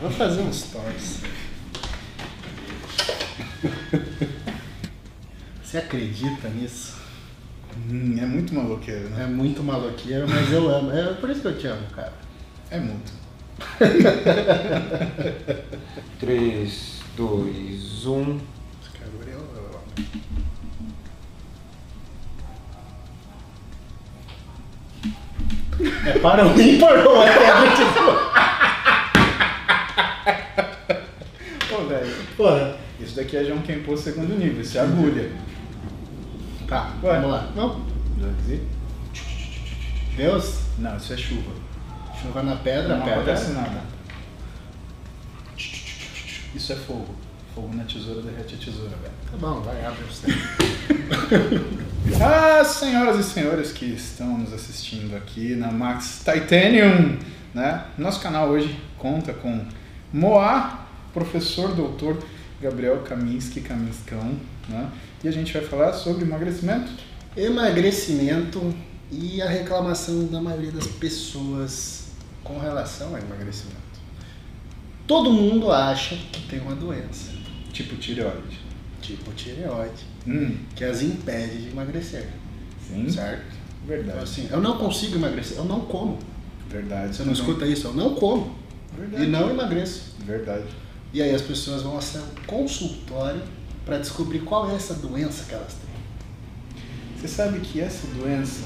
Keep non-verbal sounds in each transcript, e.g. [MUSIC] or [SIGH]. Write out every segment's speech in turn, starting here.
Vou fazer uns stories. Você acredita nisso? Hum, é muito maloqueiro, né? É muito maloqueiro, mas eu amo. É por isso que eu te amo, cara. É muito. 3, 2, 1. Gabriel. É para o ímpar ou é pedra Pô, velho, Porra. isso daqui é João Kempo segundo nível, isso é agulha. Tá, Ué. vamos lá. Não. Deus, Não, isso é chuva. chuva na pedra, Não pedra. acontece nada. Isso é fogo. Fogo na tesoura derrete a tesoura, velho. Tá bom, vai, abre você. [LAUGHS] Ah, senhoras e senhores que estão nos assistindo aqui na Max Titanium, né? Nosso canal hoje conta com Moá, professor doutor Gabriel Kaminski Kaminscão, né? E a gente vai falar sobre emagrecimento. Emagrecimento e a reclamação da maioria das pessoas com relação ao emagrecimento. Todo mundo acha que tem uma doença, Tipo tireoide. tipo tireoide, Hum, que as impede de emagrecer, sim. certo? Então, Verdade. assim, eu não consigo emagrecer, eu não como. Verdade. Você não escuta isso? Eu não como Verdade. e não emagreço. Verdade. E aí as pessoas vão ao seu consultório para descobrir qual é essa doença que elas têm. Você sabe que essa doença,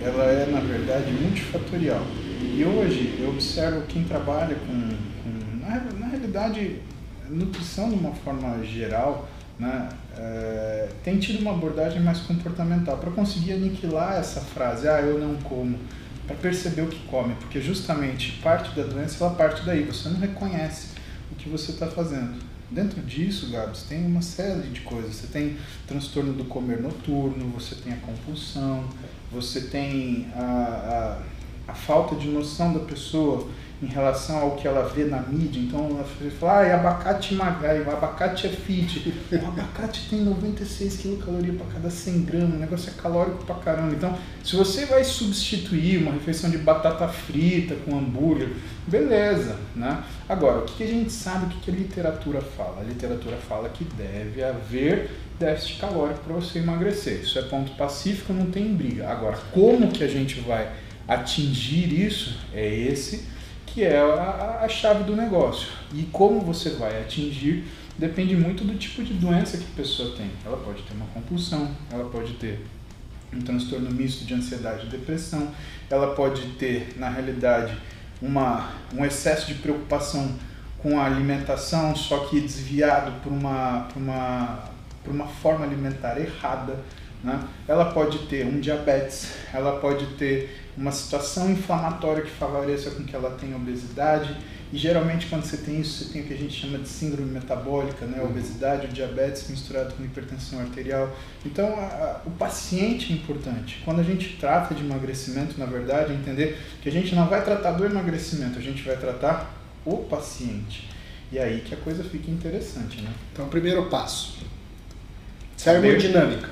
ela é na verdade multifatorial. E hoje eu observo quem trabalha com, com na, na realidade, nutrição de uma forma geral, né, é, tem tido uma abordagem mais comportamental para conseguir aniquilar essa frase, ah, eu não como, para perceber o que come, porque justamente parte da doença ela parte daí, você não reconhece o que você está fazendo. Dentro disso, Gabs, tem uma série de coisas. Você tem transtorno do comer noturno, você tem a compulsão, você tem a, a, a falta de noção da pessoa em relação ao que ela vê na mídia. Então ela fala, ah, abacate magra, o abacate é fit. O abacate tem 96 quilocalorias para cada 100 gramas, o negócio é calórico pra caramba. Então, se você vai substituir uma refeição de batata frita com hambúrguer, beleza, né? Agora, o que a gente sabe, o que a literatura fala? A literatura fala que deve haver déficit calórico para você emagrecer. Isso é ponto pacífico, não tem briga. Agora, como que a gente vai atingir isso? É esse que é a, a chave do negócio. E como você vai atingir depende muito do tipo de doença que a pessoa tem. Ela pode ter uma compulsão, ela pode ter um transtorno misto de ansiedade e depressão, ela pode ter, na realidade, uma, um excesso de preocupação com a alimentação, só que desviado por uma, por uma, por uma forma alimentar errada. Né? Ela pode ter um diabetes, ela pode ter uma situação inflamatória que favoreça com que ela tenha obesidade. E geralmente quando você tem isso, você tem o que a gente chama de síndrome metabólica, né? A obesidade, o diabetes misturado com hipertensão arterial. Então, a, a, o paciente é importante. Quando a gente trata de emagrecimento, na verdade, é entender que a gente não vai tratar do emagrecimento, a gente vai tratar o paciente. E aí que a coisa fica interessante, né? Então, primeiro passo: termodinâmica.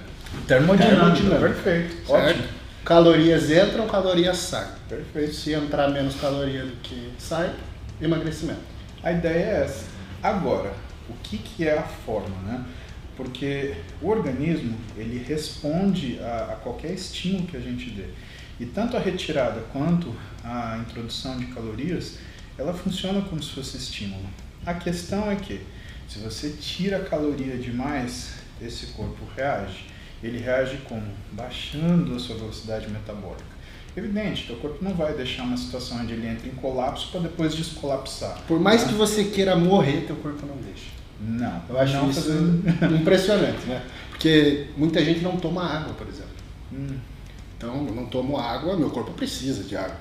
Termodinâmica, Termodinâmica. perfeito. Certo? Ótimo. Calorias entram, calorias saem. Perfeito. Se entrar menos caloria do que sai, emagrecimento. A ideia é essa. Agora, o que, que é a forma, né? Porque o organismo, ele responde a, a qualquer estímulo que a gente dê. E tanto a retirada quanto a introdução de calorias, ela funciona como se fosse estímulo. A questão é que, se você tira caloria demais, esse corpo reage. Ele reage como? Baixando a sua velocidade metabólica. Evidente, teu corpo não vai deixar uma situação onde ele entra em colapso para depois descolapsar. Por mais né? que você queira morrer, teu corpo não deixa. Não, Eu acho não isso fazendo- [LAUGHS] impressionante, né? Porque muita gente não toma água, por exemplo. Hum, Então, eu não tomo água, meu corpo precisa de água.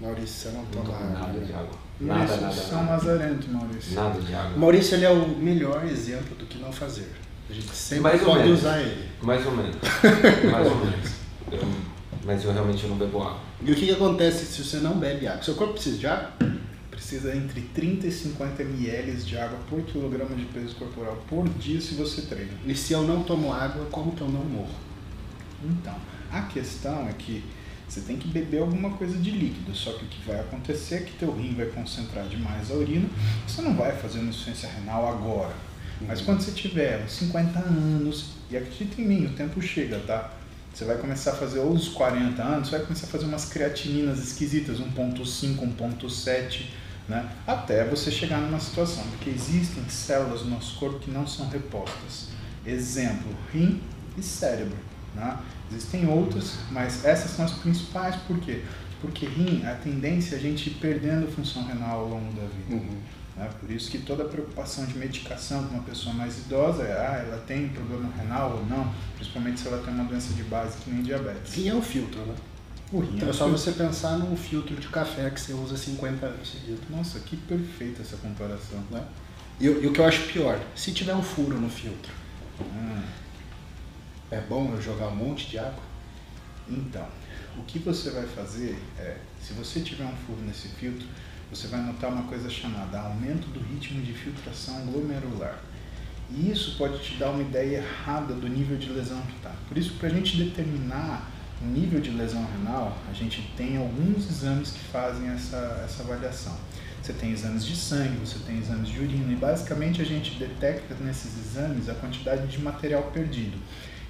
Maurício, você não Não toma água. nada de água. Nada, Nada, nada, São nada. Lazarento, Maurício. Nada de água. Maurício, ele é o melhor exemplo do que não fazer. A gente sempre Mais pode menos. usar ele. Mais ou menos. [LAUGHS] Mais ou menos. Eu- mas eu realmente não bebo água. E o que, que acontece se você não bebe água? Seu corpo precisa de água? Precisa entre 30 e 50 ml de água por quilograma de peso corporal por dia se você treina. E se eu não tomo água, como que eu não morro? Então, a questão é que Você tem que beber alguma coisa de líquido, só que o que vai acontecer é que teu rim vai concentrar demais a urina, você não vai fazer uma insuficiência renal agora. Mas quando você tiver 50 anos, e acredita em mim, o tempo chega, tá? Você vai começar a fazer, ou os 40 anos, você vai começar a fazer umas creatininas esquisitas, 1.5, 1.7, né? Até você chegar numa situação, porque existem células no nosso corpo que não são repostas. Exemplo, rim e cérebro. Né? Existem outras, mas essas são as principais, por quê? Porque rim, a tendência é a gente ir perdendo função renal ao longo da vida. Uhum. Né? Por isso que toda a preocupação de medicação com uma pessoa mais idosa é, ah, ela tem problema renal ou não, principalmente se ela tem uma doença de base que nem diabetes. Rim é um filtro, né? O rim Então é é só filtro. você pensar num filtro de café que você usa 50 anos seguidos. Nossa, que perfeita essa comparação. Né? E, o- e o que eu acho pior, se tiver um furo no filtro, Hum. é bom eu jogar um monte de água? Então, o que você vai fazer é, se você tiver um furo nesse filtro, você vai notar uma coisa chamada aumento do ritmo de filtração glomerular. E isso pode te dar uma ideia errada do nível de lesão que está. Por isso, para a gente determinar o nível de lesão renal, a gente tem alguns exames que fazem essa, essa avaliação. Você tem exames de sangue, você tem exames de urina, e basicamente a gente detecta nesses exames a quantidade de material perdido.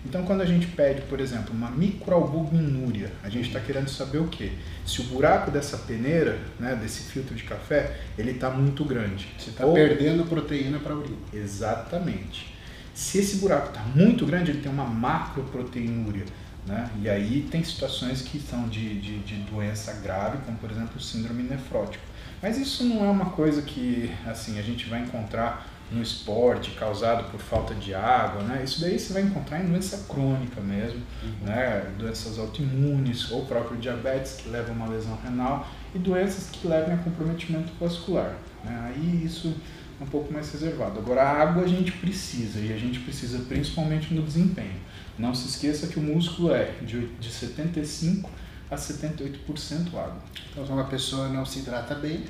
Então, quando a gente pede, por exemplo, uma microalbuminúria, a gente está querendo saber o quê? Se o buraco dessa peneira, né, desse filtro de café, ele está muito grande. Você está Ou- perdendo proteína para urina. Exatamente. Se esse buraco está muito grande, ele tem uma macroproteinúria. Né? E aí tem situações que são de, de, de doença grave, como por exemplo o síndrome nefrótico. Mas isso não é uma coisa que assim a gente vai encontrar no esporte causado por falta de água, né? Isso daí você vai encontrar em doença crônica mesmo, né? Doenças autoimunes ou próprio diabetes que leva a uma lesão renal e doenças que levam a comprometimento vascular. Né? Aí isso é um pouco mais reservado. Agora a água a gente precisa e a gente precisa principalmente no desempenho. Não se esqueça que o músculo é de, de 75 a 78% água. Então, se uma pessoa não se hidrata bem,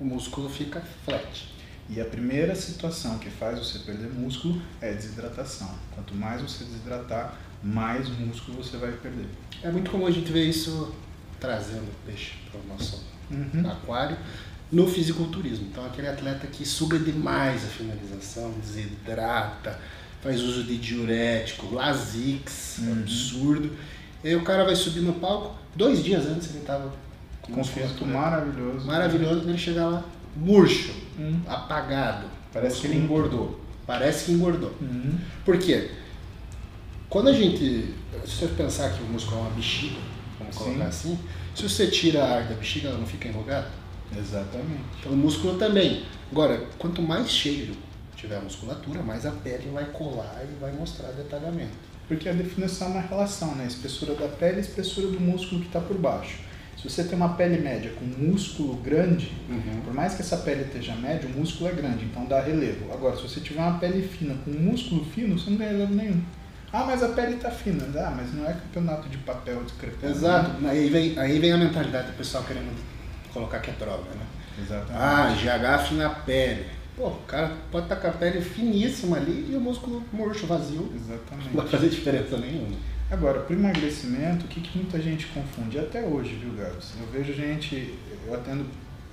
o músculo fica flat. E a primeira situação que faz você perder músculo é desidratação. Quanto mais você desidratar, mais músculo você vai perder. É muito comum a gente ver isso trazendo peixe para o nosso Uhum. aquário no fisiculturismo. Então, aquele atleta que suga demais a finalização, desidrata, faz uso de diurético, Lasix, Uhum. absurdo. E aí o cara vai subir no palco, dois dias antes ele estava com Com físico maravilhoso. maravilhoso, ele chegar lá murcho, Hum. apagado. Parece que ele engordou. Parece que engordou. Uhum. Por quê? Quando a gente. Se você pensar que o músculo é uma bexiga, vamos Sim. colocar assim, se você tira a ar da bexiga, ela não fica enrugada? Exatamente. Então o músculo também. Agora, quanto mais cheio tiver a musculatura, mais a pele vai colar e vai mostrar detalhamento. Porque a definição é uma relação, né? Espessura da pele e espessura do músculo que está por baixo. Se você tem uma pele média com músculo grande, por mais que essa pele esteja média, o músculo é grande, então dá relevo. Agora, se você tiver uma pele fina com músculo fino, você não ganha relevo nenhum. Ah, mas a pele está fina. Ah, mas não é campeonato de papel discrepante. Exato. Aí vem, aí vem a mentalidade do pessoal querendo colocar que é droga, né? Exatamente. Ah, GH fina a pele. Pô, o cara pode estar com a pele finíssima ali e o músculo murcho, vazio. Não Exatamente. vai fazer diferença nenhuma. Agora, para o emagrecimento, o que, que muita gente confunde? Até hoje, viu, Gabs? Eu vejo gente, eu atendo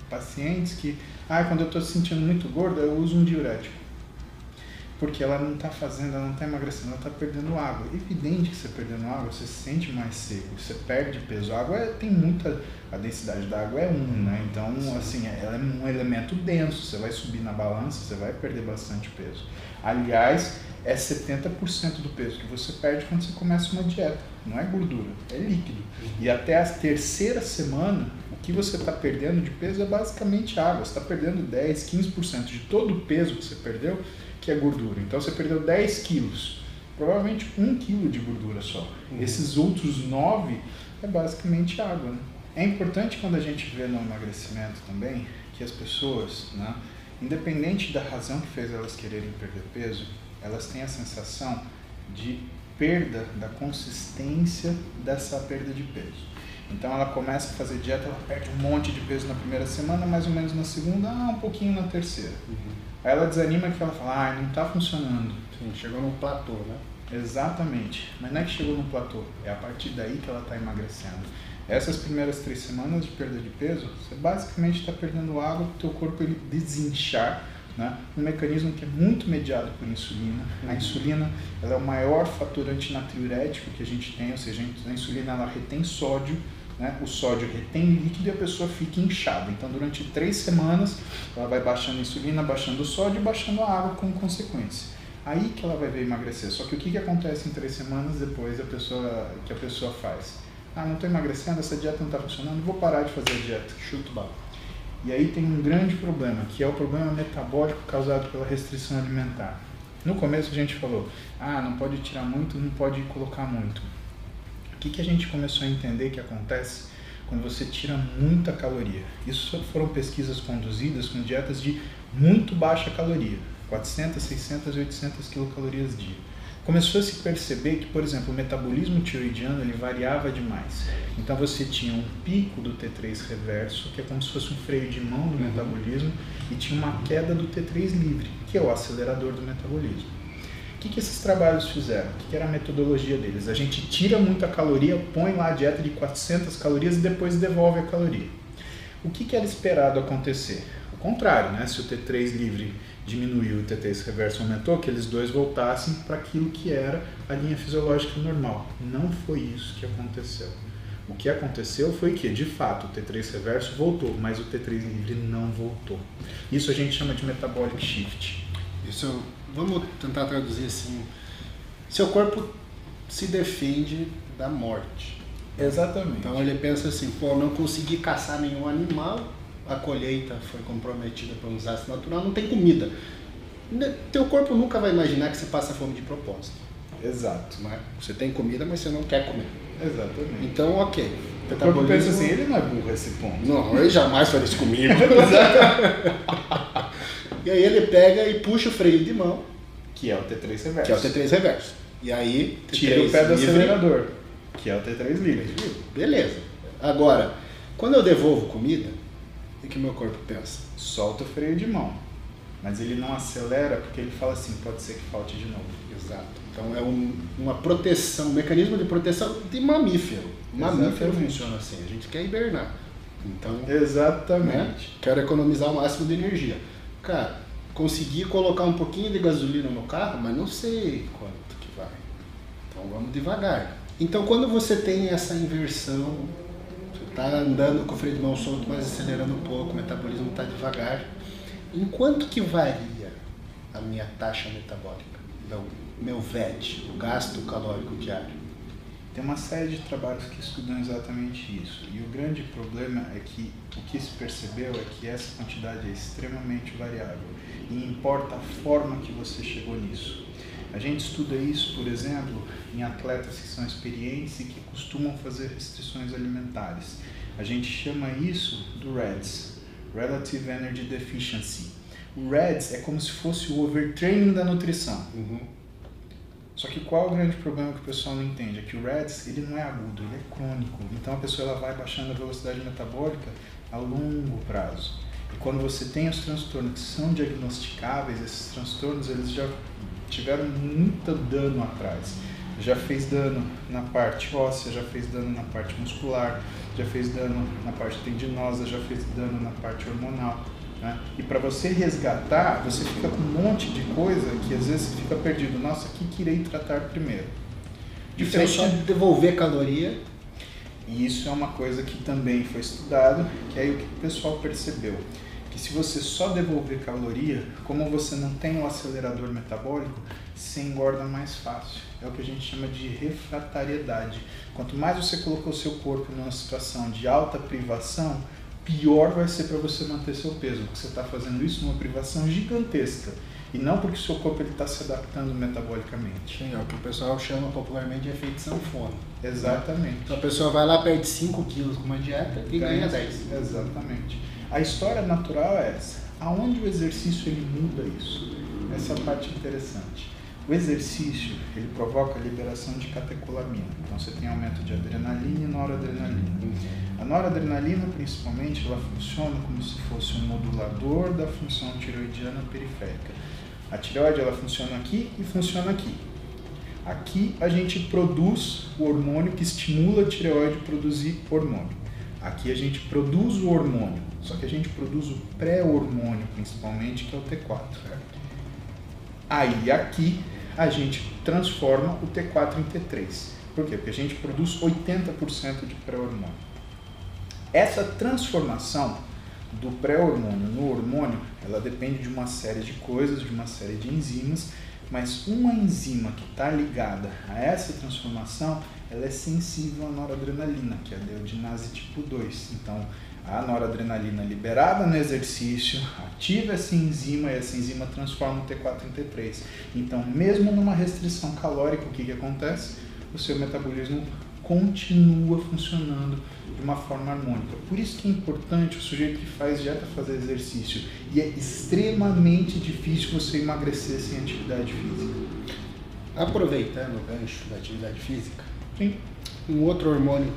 pacientes que, ah, quando eu estou se sentindo muito gorda, eu uso um diurético. Porque ela não está fazendo, ela não está emagrecendo, ela está perdendo água. É evidente que você perdendo água, você se sente mais seco, você perde peso. A água é- tem muita. A densidade da água é 1, né? Então, assim, ela é um elemento denso. Você vai subir na balança, você vai perder bastante peso. Aliás, é 70% do peso que você perde quando você começa uma dieta. Não é gordura, é líquido. E até a terceira semana, o que você está perdendo de peso é basicamente água. Você está perdendo 10, 15% de todo o peso que você perdeu, que é gordura. Então você perdeu 10 quilos, provavelmente 1 quilo de gordura só. Esses outros 9 é basicamente água. Né? É importante quando a gente vê no emagrecimento também que as pessoas, né, independente da razão que fez elas quererem perder peso, elas têm a sensação de perda da consistência dessa perda de peso. Então ela começa a fazer dieta, ela perde um monte de peso na primeira semana, mais ou menos na segunda, ah, um pouquinho na terceira. Aí ela desanima que ela fala, ah, não está funcionando. Sim, chegou num platô, né? Exatamente. Mas não é que chegou no platô, é a partir daí que ela está emagrecendo. Essas primeiras três semanas de perda de peso, você basicamente está perdendo água para o teu corpo ele desinchar, né? um mecanismo que é muito mediado por insulina. A Uhum. insulina ela é o maior fator antinatriurético que a gente tem, ou seja, a insulina ela retém sódio, né? o sódio retém líquido e a pessoa fica inchada. Então, durante três semanas, ela vai baixando a insulina, baixando o sódio e baixando a água como consequência. Aí que ela vai ver emagrecer. Só que o que, que acontece em três semanas depois a pessoa, que a pessoa faz? Ah, não estou emagrecendo, essa dieta não está funcionando, vou parar de fazer a dieta. Chuto bala. E aí tem um grande problema, que é o problema metabólico causado pela restrição alimentar. No começo a gente falou, ah, não pode tirar muito, não pode colocar muito. O que, que a gente começou a entender que acontece quando você tira muita caloria? Isso foram pesquisas conduzidas com dietas de muito baixa caloria, 400, 600 e 800 quilocalorias dia. Começou a se perceber que, por exemplo, o metabolismo tiroidiano ele variava demais. Então você tinha um pico do T3 reverso, que é como se fosse um freio de mão do metabolismo, e tinha uma queda do T3 livre, que é o acelerador do metabolismo. O que, que esses trabalhos fizeram? O que, que era a metodologia deles? A gente tira muita caloria, põe lá a dieta de 400 calorias e depois devolve a caloria. O que, que era esperado acontecer? O contrário, né? se o T3 livre diminuiu e o T3 reverso aumentou, que eles dois voltassem para aquilo que era a linha fisiológica normal. Não foi isso que aconteceu. O que aconteceu foi que, de fato, o T3 reverso voltou, mas o T3 livre não voltou. Isso a gente chama de metabolic shift. Isso, vamos tentar traduzir assim. Seu corpo se defende da morte. Exatamente. Então ele pensa assim, pô, não consegui caçar nenhum animal, a colheita foi comprometida por um desastre natural, não tem comida. Teu corpo nunca vai imaginar que você passa fome de propósito. Exato. Não é? Você tem comida, mas você não quer comer. Exatamente. Então, ok. O corpo pensa assim, ele não é burro esse ponto. Não, ele jamais faria isso comigo. [LAUGHS] e aí ele pega e puxa o freio de mão, Que é o T3 reverso. que é o T3 reverso. E aí Tira T3 o pé do livre, acelerador, que é o T3 livre. Beleza. Agora, quando eu devolvo comida, o que meu corpo pensa? Solta o freio de mão. Mas ele não acelera porque ele fala assim, pode ser que falte de novo. Exato. Então é um- uma proteção, um mecanismo de proteção de mamífero. Mamífero Exatamente. funciona assim, a gente quer hibernar. Então, né? Exatamente. Quero economizar o máximo de energia. Cara, consegui colocar um pouquinho de gasolina no carro, mas não sei quanto que vai. Então vamos devagar. Então quando você tem essa inversão, está andando com o freio de mão solto, mas acelerando um pouco, o metabolismo está devagar. Em quanto que varia a minha taxa metabólica? Meu, meu VET, o gasto calórico diário? Tem uma série de trabalhos que estudam exatamente isso. E o grande problema é que o que se percebeu é que essa quantidade é extremamente variável. E importa a forma que você chegou nisso. A gente estuda isso, por exemplo, em atletas que são experientes e que costumam fazer restrições alimentares. A gente chama isso do REDS, Relative Energy Deficiency. O REDS é como se fosse o overtraining da nutrição. Só que qual é o grande problema que o pessoal não entende? É que o REDS ele não é agudo, ele é crônico. Então a pessoa ela vai baixando a velocidade metabólica a longo prazo. E quando você tem os transtornos que são diagnosticáveis, esses transtornos eles já tiveram muito dano atrás. Já fez dano na parte óssea, já fez dano na parte muscular, já fez dano na parte tendinosa, já fez dano na parte hormonal. Né? E para você resgatar, você fica com um monte de coisa que às vezes você fica perdido. Nossa, o que que irei tratar primeiro? Se eu só devolver caloria, E isso é uma coisa que também foi estudado, que aí o que o pessoal percebeu? Que se você só devolver caloria, como você não tem o acelerador metabólico, você engorda mais fácil. É o que a gente chama de refratariedade. Quanto mais você colocou o seu corpo numa situação de alta privação, pior vai ser para você manter seu peso, porque você está fazendo isso numa privação gigantesca. E não porque o seu corpo está se adaptando metabolicamente. é o que o pessoal chama popularmente de efeito sanfona. Exatamente. Então a pessoa vai lá, perde 5 quilos com uma dieta e ganha 10. Exatamente. A história natural é essa. Aonde o exercício ele muda isso? Essa é a parte interessante. O exercício ele provoca a liberação de catecolamina. Então você tem aumento de adrenalina e noradrenalina. A noradrenalina, principalmente, ela funciona como se fosse um modulador da função tiroidiana periférica. A tireoide ela funciona aqui e funciona aqui. Aqui a gente produz o hormônio que estimula a tireoide a produzir hormônio. Aqui a gente produz o hormônio, só que a gente produz o pré-hormônio principalmente, que é o T4. Certo? Aí aqui a gente transforma o T4 em T3. Por quê? Porque a gente produz 80% de pré-hormônio. Essa transformação do pré-hormônio no hormônio, ela depende de uma série de coisas, de uma série de enzimas, mas uma enzima que está ligada a essa transformação, ela é sensível à noradrenalina, que é a deodinase tipo 2. Então, a noradrenalina liberada no exercício ativa essa enzima e essa enzima transforma o T4 em T3. Então, mesmo numa restrição calórica, o que, que acontece? O seu metabolismo continua funcionando de uma forma harmônica. Por isso que é importante o sujeito que faz dieta fazer exercício. E é extremamente difícil você emagrecer sem atividade física. Aproveitando o gancho da atividade física, Sim. um outro hormônio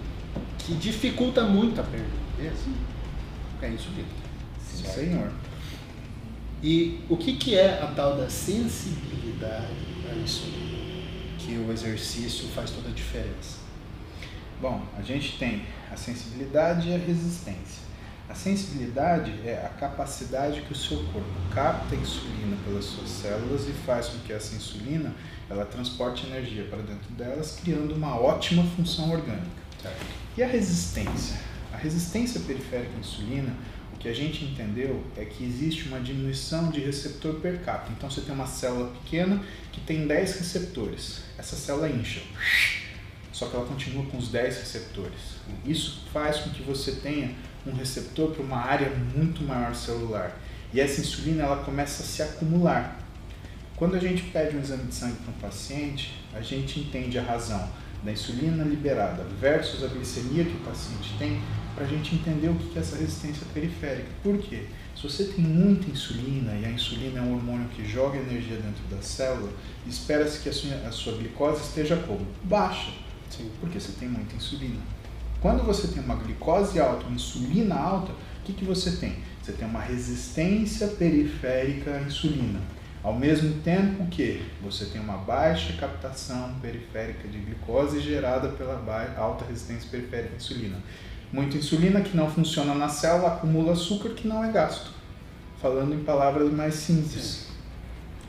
que dificulta muito a perda de peso é a insulina. Sim, Certo? senhor. E o que, que é a tal da sensibilidade à insulina? Que o exercício faz toda a diferença. Bom, a gente tem a sensibilidade e a resistência. A sensibilidade é a capacidade que o seu corpo capta a insulina pelas suas células e faz com que essa insulina ela transporte energia para dentro delas, criando uma ótima função orgânica. Certo? E a resistência? A resistência periférica à insulina, o que a gente entendeu é que existe uma diminuição de receptor per capita. Então você tem uma célula pequena que tem 10 receptores. Essa célula incha. Só que ela continua com os 10 receptores. Isso faz com que você tenha um receptor para uma área muito maior celular. E essa insulina ela começa a se acumular. Quando a gente pede um exame de sangue para um paciente, a gente entende a razão da insulina liberada versus a glicemia que o paciente tem, para a gente entender o que é essa resistência periférica. Por quê? Se você tem muita insulina, e a insulina é um hormônio que joga energia dentro da célula, espera-se que a sua, a sua glicose esteja como? Baixa, Sim. porque você tem muita insulina. Quando você tem uma glicose alta, uma insulina alta, o que, que você tem? Você tem uma resistência periférica à insulina. Ao mesmo tempo que você tem uma baixa captação periférica de glicose gerada pela alta resistência periférica à insulina. Muita insulina que não funciona na célula acumula açúcar que não é gasto. Falando em palavras mais simples.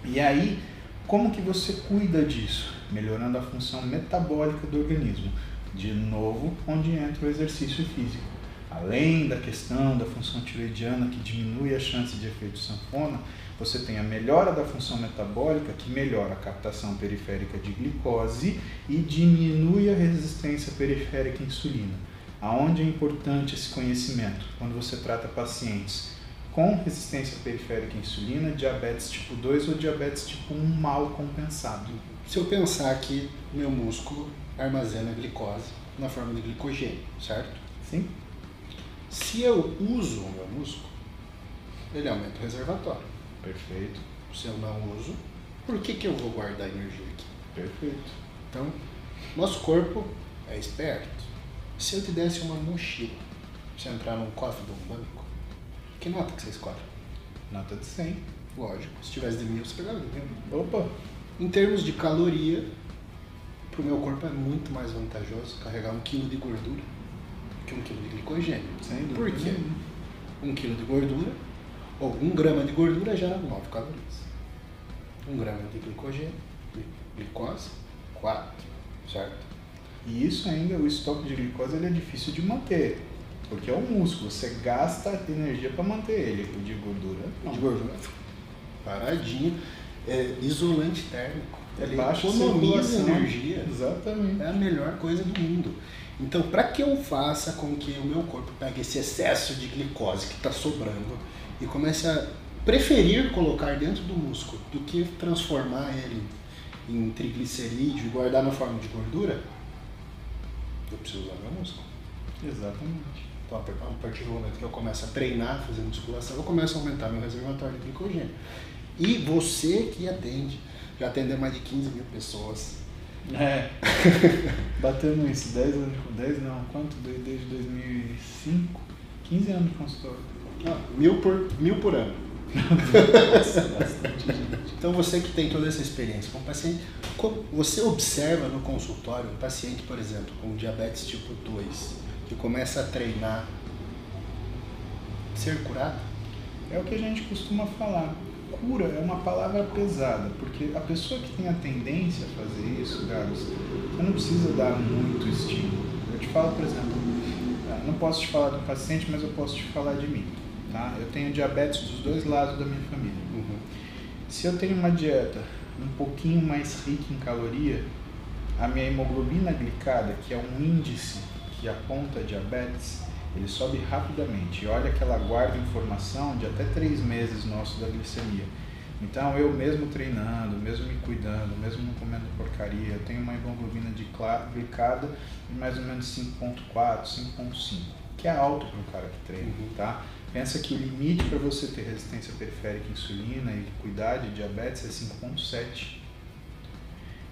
E aí, como que você cuida disso? Melhorando a função metabólica do organismo. De novo, onde entra o exercício físico. Além da questão da função tiroidiana que diminui a chance de efeito sanfona, você tem a melhora da função metabólica que melhora a captação periférica de glicose e diminui a resistência periférica à insulina. Aonde é importante esse conhecimento? Quando você trata pacientes com resistência periférica à insulina, diabetes tipo 2 ou diabetes tipo 1 mal compensado. Se eu pensar que meu músculo armazena glicose na forma de glicogênio, certo? Sim? Se eu uso o meu músculo, ele aumenta o reservatório. Perfeito, Se eu não uso, por que, que eu vou guardar energia aqui? perfeito. Então, nosso corpo é esperto. Se eu te desse uma mochila, você entrar num cofre de um banco, que nota que você escolhe? Nota de 100. Lógico, se tivesse de mil, você mil. Opa! Em termos de caloria, para o meu corpo é muito mais vantajoso carregar um quilo de gordura que um quilo de glicogênio. Sem dúvida Por quê? Um quilo de gordura, ou um grama de gordura gera 9 calorias. Um grama de glicogênio, glicose, 4, certo? E isso ainda, o estoque de glicose ele é difícil de manter. Porque é um músculo, você gasta energia para manter ele. O de gordura, não. De gordura, paradinho, é isolante térmico. É Ele baixa economiza energia. Exatamente. É a melhor coisa do mundo. Então, para que eu faça com que o meu corpo pegue esse excesso de glicose que está sobrando e comece a preferir colocar dentro do músculo do que transformar ele em triglicerídeo e guardar na forma de gordura, eu preciso usar meu músculo. Exatamente. Então, a partir do momento que eu começo a treinar, fazer musculação, eu começo a aumentar meu reservatório de glicogênio. E você que atende, já atendeu mais de 15 mil pessoas. É. [LAUGHS] Batendo isso, 10 anos, 10 não, quanto? Desde desde 2005? 15 anos de consultório. Ah, mil, por, mil por ano. Nossa, [LAUGHS] bastante gente. Então você que tem toda essa experiência com paciente, você observa no consultório um paciente, por exemplo, com diabetes tipo 2, que começa a treinar, ser curado? É o que a gente costuma falar. Cura é uma palavra pesada, porque a pessoa que tem a tendência a fazer isso, Gabs, você não precisa dar muito estímulo. Eu te falo, por exemplo, ah, não posso te falar do paciente, mas eu posso te falar de mim. Tá? Eu tenho diabetes dos dois lados da minha família. Uhum. Se eu tenho uma dieta um pouquinho mais rica em caloria, a minha hemoglobina glicada, que é um índice que aponta diabetes, ele sobe rapidamente. E olha que ela guarda informação de até três meses nosso da glicemia. Então eu mesmo treinando, mesmo me cuidando, mesmo não comendo porcaria, eu tenho uma hemoglobina glicada de mais ou menos 5.4, 5.5, que é alto para um cara que treina, uhum. tá? Pensa que o limite para você ter resistência periférica à insulina e cuidar de diabetes é 5.7.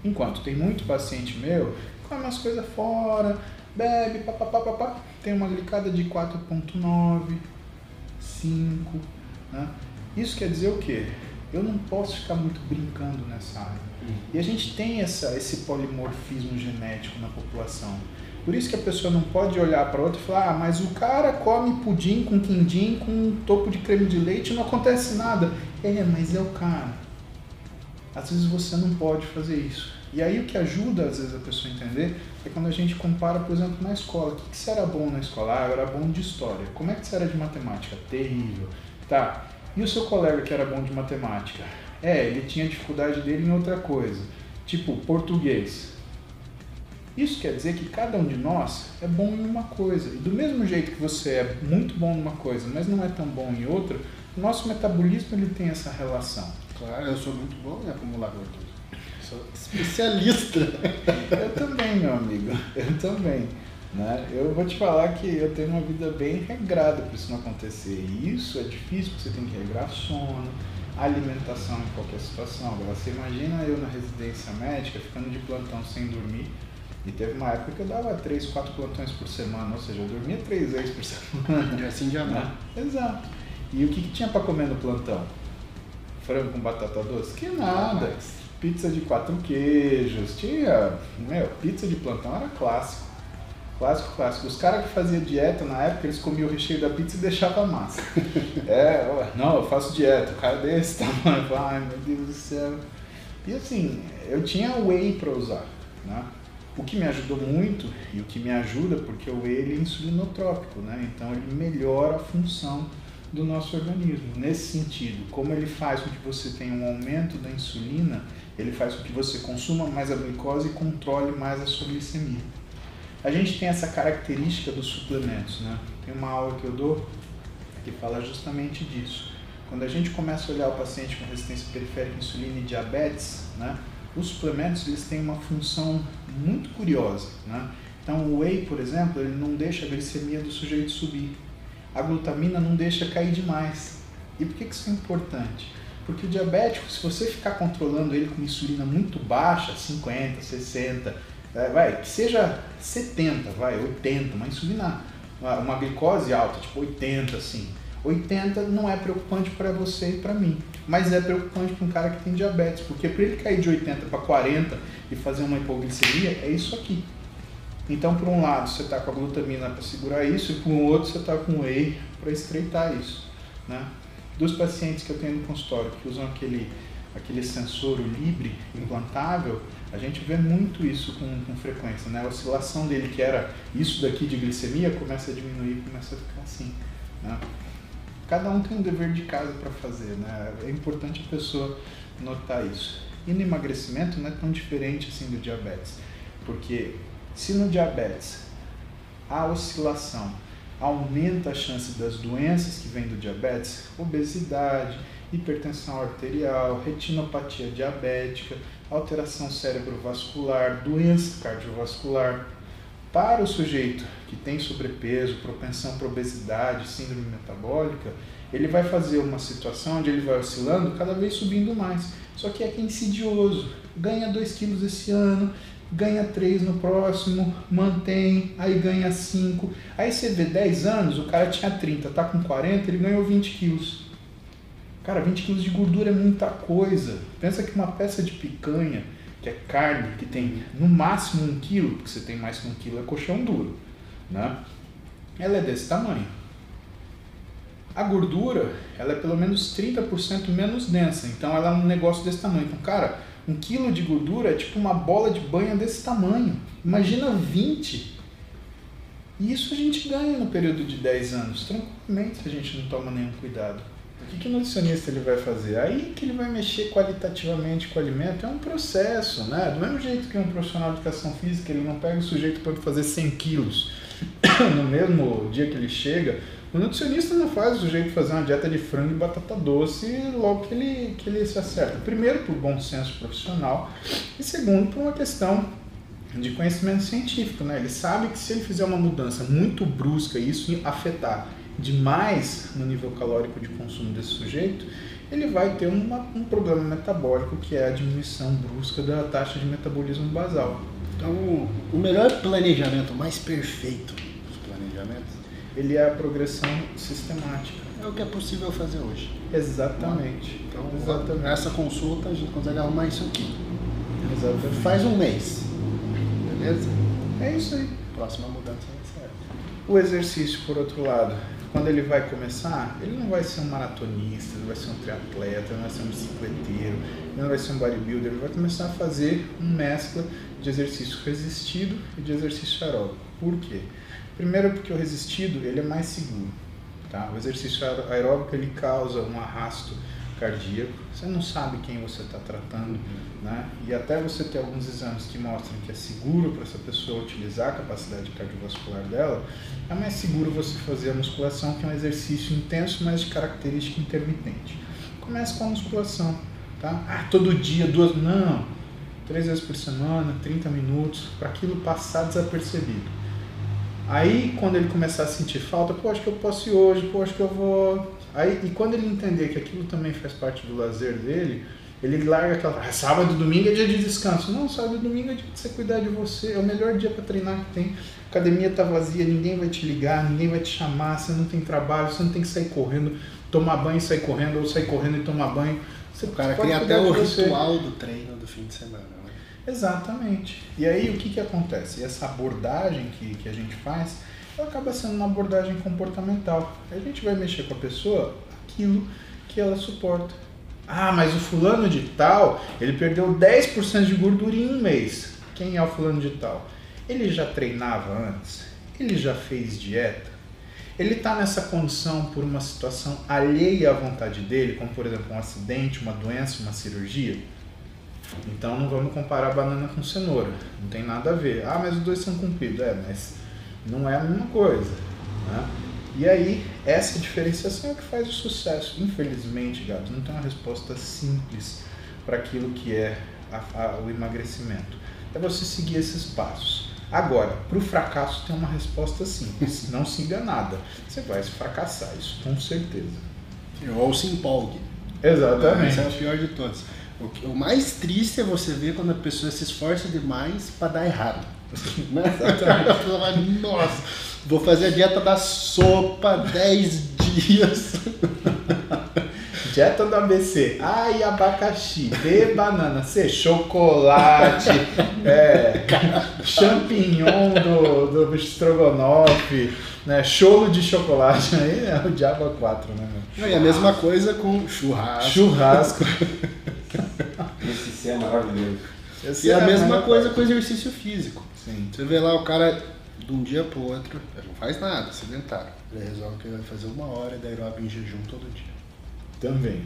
Enquanto tem muito paciente meu, come umas coisas fora, bebe, papapá, papá, tem uma glicada de 4.9, 5, né? Isso quer dizer o quê? Eu não posso ficar muito brincando nessa área. Hum. E a gente tem essa, esse polimorfismo genético na população. Por isso que a pessoa não pode olhar para outra e falar, ah, mas o cara come pudim com quindim, com um topo de creme de leite e não acontece nada. É, mas é o cara. Às vezes você não pode fazer isso. E aí o que ajuda, às vezes, a pessoa a entender é quando a gente compara, por exemplo, na escola. O que, você era bom na escola? Ah, eu era bom de história. Como é que você era de matemática? Terrível. Tá. E o seu colega que era bom de matemática? É, ele tinha dificuldade dele em outra coisa. Tipo, português. Isso quer dizer que cada um de nós é bom em uma coisa. E do mesmo jeito que você é muito bom em uma coisa, mas não é tão bom em outra, nosso metabolismo ele tem essa relação. Claro, eu sou muito bom em acumular gordura. Sou especialista. [LAUGHS] eu também, meu amigo. Eu também. Né? Eu vou te falar que eu tenho uma vida bem regrada para isso não acontecer. E isso é difícil, porque você tem que regrar sono, alimentação em qualquer situação. Agora, você imagina eu na residência médica, ficando de plantão sem dormir, e teve uma época que eu dava três, quatro plantões por semana, ou seja, eu dormia três vezes por semana. E assim já não. [LAUGHS] Exato. E o que, que tinha para comer no plantão? Frango com batata doce? Que nada. Pizza de quatro queijos. Tinha. Meu, pizza de plantão era clássico. Clássico, clássico. Os caras que faziam dieta na época, eles comiam o recheio da pizza e deixavam a massa. [LAUGHS] é, não, eu faço dieta. O cara desse tamanho, ai meu Deus do céu. E assim, eu tinha whey para usar, né? O que me ajudou muito e o que me ajuda, porque o whey ele é insulinotrópico, né? Então ele melhora a função do nosso organismo. Nesse sentido, como ele faz com que você tenha um aumento da insulina, ele faz com que você consuma mais a glicose e controle mais a sua glicemia. A gente tem essa característica dos suplementos, né? Tem uma aula que eu dou que fala justamente disso. Quando a gente começa a olhar o paciente com resistência periférica à insulina e diabetes, né? os suplementos eles têm uma função muito curiosa. Né? Então, o whey, por exemplo, ele não deixa a glicemia do sujeito subir. A glutamina não deixa cair demais. E por que isso é importante? Porque o diabético, se você ficar controlando ele com insulina muito baixa, 50, 60, é, vai, que seja 70, vai, 80, uma insulina, uma glicose alta, tipo 80, assim, 80 não é preocupante para você e para mim, mas é preocupante para um cara que tem diabetes, porque para ele cair de 80 para 40 e fazer uma hipoglicemia, é isso aqui. Então, por um lado, você está com a glutamina para segurar isso, e por um outro, você está com o whey para estreitar isso. Né? Dos pacientes que eu tenho no consultório que usam aquele, aquele sensor Libre implantável, a gente vê muito isso com, com frequência. Né? A oscilação dele, que era isso daqui de glicemia, começa a diminuir, começa a ficar assim. Né? cada um tem um dever de casa para fazer, né? É importante a pessoa notar isso. E no emagrecimento não é tão diferente assim do diabetes, porque se no diabetes a oscilação aumenta a chance das doenças que vêm do diabetes, obesidade, hipertensão arterial, retinopatia diabética, alteração cerebrovascular, doença cardiovascular, para o sujeito que tem sobrepeso, propensão para obesidade, síndrome metabólica, ele vai fazer uma situação onde ele vai oscilando, cada vez subindo mais. Só que é que é insidioso. Ganha 2 quilos esse ano, ganha 3 no próximo, mantém, aí ganha 5. Aí você vê 10 anos, o cara tinha 30, tá com 40, ele ganhou 20 quilos. Cara, 20 quilos de gordura é muita coisa. Pensa que uma peça de picanha, que é carne, que tem no máximo um quilo, porque você tem mais que um quilo, é colchão duro, né? Ela é desse tamanho. A gordura, ela é pelo menos 30% menos densa, então ela é um negócio desse tamanho. Então, cara, um quilo de gordura é tipo uma bola de banha desse tamanho. Imagina 20. E isso a gente ganha no período de 10 anos, tranquilamente, se a gente não toma nenhum cuidado. O que, que o nutricionista ele vai fazer? Aí que ele vai mexer qualitativamente com o alimento é um processo, né? Do mesmo jeito que um profissional de educação física, ele não pega o sujeito para fazer 100 quilos [COUGHS] no mesmo dia que ele chega, o nutricionista não faz o sujeito fazer uma dieta de frango e batata doce logo que ele, que ele se acerta. Primeiro, por bom senso profissional, e segundo, por uma questão de conhecimento científico. Né? Ele sabe que se ele fizer uma mudança muito brusca e isso afetar demais no nível calórico de consumo desse sujeito, ele vai ter uma, um problema metabólico que é a diminuição brusca da taxa de metabolismo basal. Então, o melhor planejamento, mais perfeito ele é a progressão sistemática. É o que é possível fazer hoje. Exatamente. Então, Exatamente. nessa consulta a gente consegue arrumar isso aqui. Exatamente. Faz um mês. Beleza? É isso aí. Próxima mudança vai ser. O exercício, por outro lado, quando ele vai começar, ele não vai ser um maratonista, ele vai ser um triatleta, não vai ser um bicicleteiro, ele não vai ser um bodybuilder, ele vai começar a fazer uma mescla de exercício resistido e de exercício aeróbico. Por quê? Primeiro porque o resistido ele é mais seguro. Tá? O exercício aeróbico ele causa um arrasto cardíaco, você não sabe quem você está tratando, né? E até você ter alguns exames que mostram que é seguro para essa pessoa utilizar a capacidade cardiovascular dela, é mais seguro você fazer a musculação, que é um exercício intenso, mas de característica intermitente. Comece com a musculação, tá? Ah, todo dia, duas, não, três vezes por semana, 30 minutos, para aquilo passar desapercebido. Aí, quando ele começar a sentir falta, pô, acho que eu posso ir hoje, pô, acho que eu vou. Aí, e quando ele entender que aquilo também faz parte do lazer dele, ele larga aquela. Ah, sábado e domingo é dia de descanso. Não, sábado e domingo é dia de você cuidar de você. É o melhor dia para treinar que tem. A academia tá vazia, ninguém vai te ligar, ninguém vai te chamar, você não tem trabalho, você não tem que sair correndo, tomar banho e sair correndo, ou sair correndo e tomar banho. Você o cara cria até o ritual do treino do fim de semana. Exatamente. E aí o que, que acontece? Essa abordagem que, que a gente faz, ela acaba sendo uma abordagem comportamental. A gente vai mexer com a pessoa aquilo que ela suporta. Ah, mas o fulano de tal, ele perdeu 10% de gordura em um mês. Quem é o fulano de tal? Ele já treinava antes? Ele já fez dieta? Ele está nessa condição por uma situação alheia à vontade dele, como por exemplo um acidente, uma doença, uma cirurgia? Então não vamos comparar banana com cenoura. Não tem nada a ver. Ah, mas os dois são compridos. É, mas não é a mesma coisa. Né? E aí, essa diferenciação é o que faz o sucesso. Infelizmente, gato, não tem uma resposta simples para aquilo que é a, a, o emagrecimento. É você seguir esses passos. Agora, para o fracasso tem uma resposta simples. [LAUGHS] Não siga nada. Você vai fracassar, isso com certeza. Ou se empolgue. Exatamente. Esse é o pior de todos. O, mais triste é você ver quando a pessoa se esforça demais para dar errado. [LAUGHS] Né? a pessoa vai, nossa, vou fazer a dieta da sopa 10 dias. [LAUGHS] Dieta do ABC. A e abacaxi. B banana. C chocolate. é, champignon do, do estrogonofe. Né, cholo de chocolate. Aí é o diabo 4, né? E a mesma coisa com churrasco. Churrasco. [LAUGHS] Maravilhoso. Esse e é a mesma coisa com exercício físico. Sim. Você vê lá o cara de um dia pro outro, ele não faz nada, sedentário. Ele resolve que ele vai fazer uma hora de aeróbico em jejum todo dia. Também.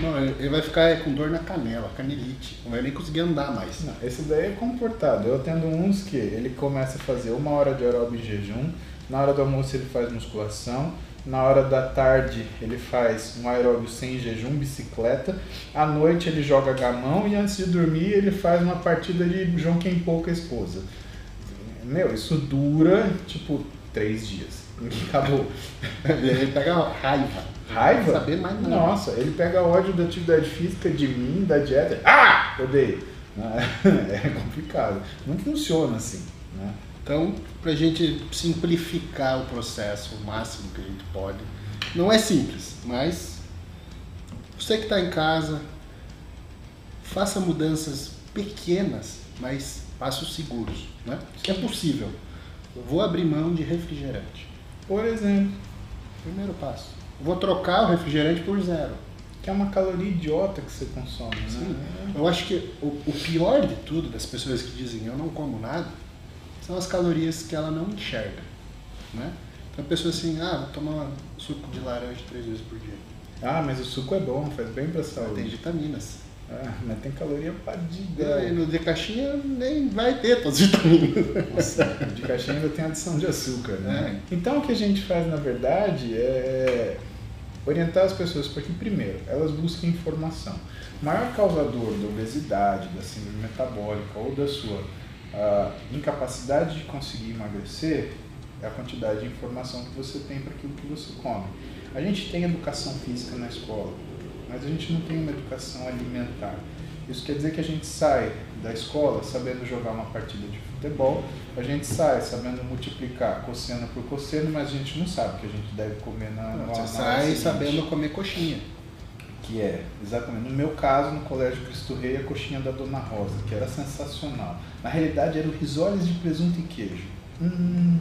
Não, ele vai ficar com dor na canela, canelite. Não vai nem conseguir andar mais. Não, esse daí é comportado. Eu tendo uns que ele começa a fazer uma hora de aeróbico em jejum, na hora do almoço ele faz musculação, na hora da tarde ele faz um aeróbio sem jejum, bicicleta. À noite ele joga gamão e antes de dormir ele faz uma partida de João Quem Pouca Esposa. Meu, isso dura tipo três dias. [LAUGHS] Acabou. ele pega raiva. Raiva? saber mais nada. Nossa, ele pega ódio da atividade física, de mim, da dieta. Ah! Odeio. [LAUGHS] É complicado. Não funciona assim. Né? Então, para a gente simplificar o processo o máximo que a gente pode, não é simples, mas Você que está em casa, faça mudanças pequenas, mas passos seguros, né? Que é possível. Eu vou abrir mão de refrigerante. Por exemplo, Primeiro passo. Eu vou trocar o refrigerante por zero. que é uma caloria idiota que você consome, né? Sim. Eu acho que o, o pior de tudo das pessoas que dizem eu não como nada são as calorias que ela não enxerga, né? Então a pessoa assim, ah, vou tomar suco de laranja três vezes por dia. Ah, mas o suco é bom, faz bem pra Tem saúde. vitaminas. Ah, mas tem caloria pra E no de caixinha nem vai ter todas as vitaminas. Nossa, de caixinha ainda tem adição de açúcar, né? É. Então o que a gente faz, na verdade, é orientar as pessoas para que, primeiro, elas busquem informação. O maior causador da obesidade, da síndrome metabólica ou da sua ah, incapacidade de conseguir emagrecer é a quantidade de informação que você tem para aquilo que você come. A gente tem educação física na escola, mas a gente não tem uma educação alimentar. Isso quer dizer que a gente sai da escola sabendo jogar uma partida de futebol, a gente sai sabendo multiplicar cosseno por cosseno, mas a gente não sabe o que a gente deve comer na, na Você sai seguinte. sabendo comer coxinha. Que é, exatamente. No meu caso, no Colégio Cristo Rei, a coxinha da Dona Rosa, que era sensacional. Na realidade, eram risoles de presunto e queijo. Hum,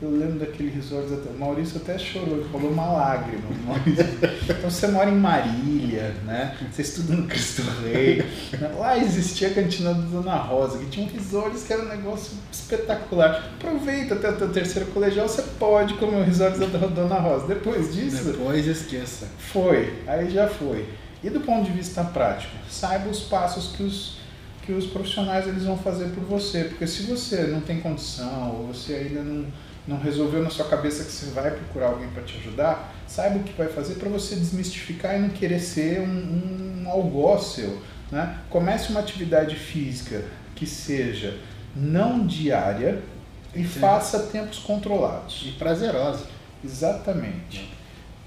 eu lembro daquele risoles até. O Maurício até chorou, ele falou uma lágrima. [LAUGHS] Então você mora em Marília, né? Você estuda no Cristo Rei. né? Lá existia a cantina da Dona Rosa, que tinha um risoles que era um negócio espetacular. Aproveita até o teu terceiro colegial, você pode comer o risoles da Dona Rosa. Depois disso. Depois esqueça. Foi, aí já foi. E do ponto de vista prático, saiba os passos que os, que os profissionais eles vão fazer por você, porque se você não tem condição ou você ainda não, não resolveu na sua cabeça que você vai procurar alguém para te ajudar, saiba o que vai fazer para você desmistificar e não querer ser um, um algoz seu. Né? Comece uma atividade física que seja não diária e Sim. faça tempos controlados. E prazerosa. Exatamente.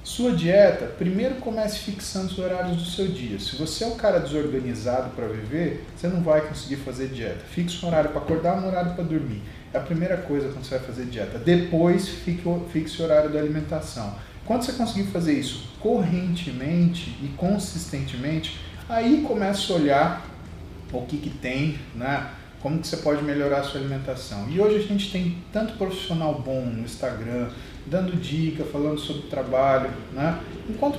Sua dieta, primeiro comece fixando os horários do seu dia. Se você é um cara desorganizado para viver, você não vai conseguir fazer dieta. Fixe um horário para acordar, um horário para dormir. É a primeira coisa quando você vai fazer dieta. Depois, fixe o horário da alimentação. Quando você conseguir fazer isso correntemente e consistentemente, aí começa a olhar o que, que tem, né? como que você pode melhorar a sua alimentação. E hoje a gente tem tanto profissional bom no Instagram, dando dica, falando sobre trabalho, né?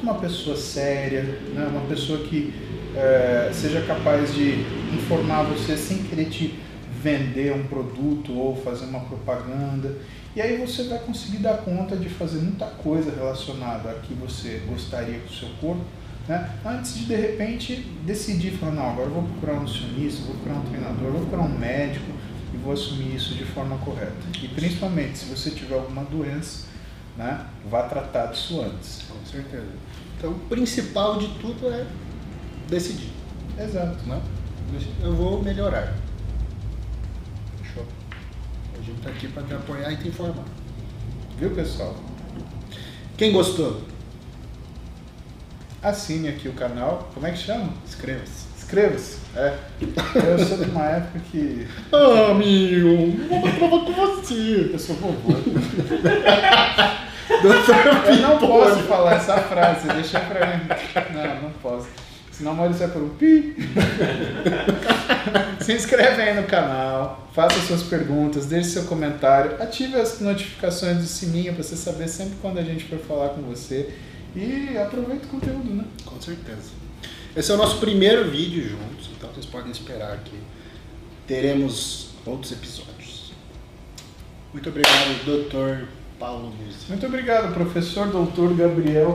Uma pessoa séria, né? uma pessoa que eh, seja capaz de informar você sem querer te vender um produto ou fazer uma propaganda. E aí você vai conseguir dar conta de fazer muita coisa relacionada a que você gostaria com o seu corpo, né? Antes de de repente decidir, falar, não, agora eu vou procurar um nutricionista, vou procurar um treinador, vou procurar um médico vou assumir isso de forma correta. E principalmente, se você tiver alguma doença, né, vá tratar disso antes. Com certeza. Então, o principal de tudo é decidir. Exato. Né? Eu vou melhorar. Fechou. A gente tá aqui para te apoiar e te informar. Viu, pessoal? Quem gostou, Assine aqui o canal. Como é que chama? inscreva-se. Inscreva-se. É. Eu sou de uma época que Ah, amigo, vou provar com você. eu sou vovô. [LAUGHS] Eu não posso falar essa frase, deixa pra mim. Não, não posso. Senão o Maurício vai por um pi. [LAUGHS] Se inscreve aí no canal, faça suas perguntas, deixe seu comentário, ative as notificações do sininho para você saber sempre quando a gente for falar com você. E aproveita o conteúdo, né? Com certeza. Esse é o nosso primeiro vídeo juntos, então vocês podem esperar que teremos outros episódios. Muito obrigado, Dr. Paulo Musi. Muito obrigado, professor doutor Gabriel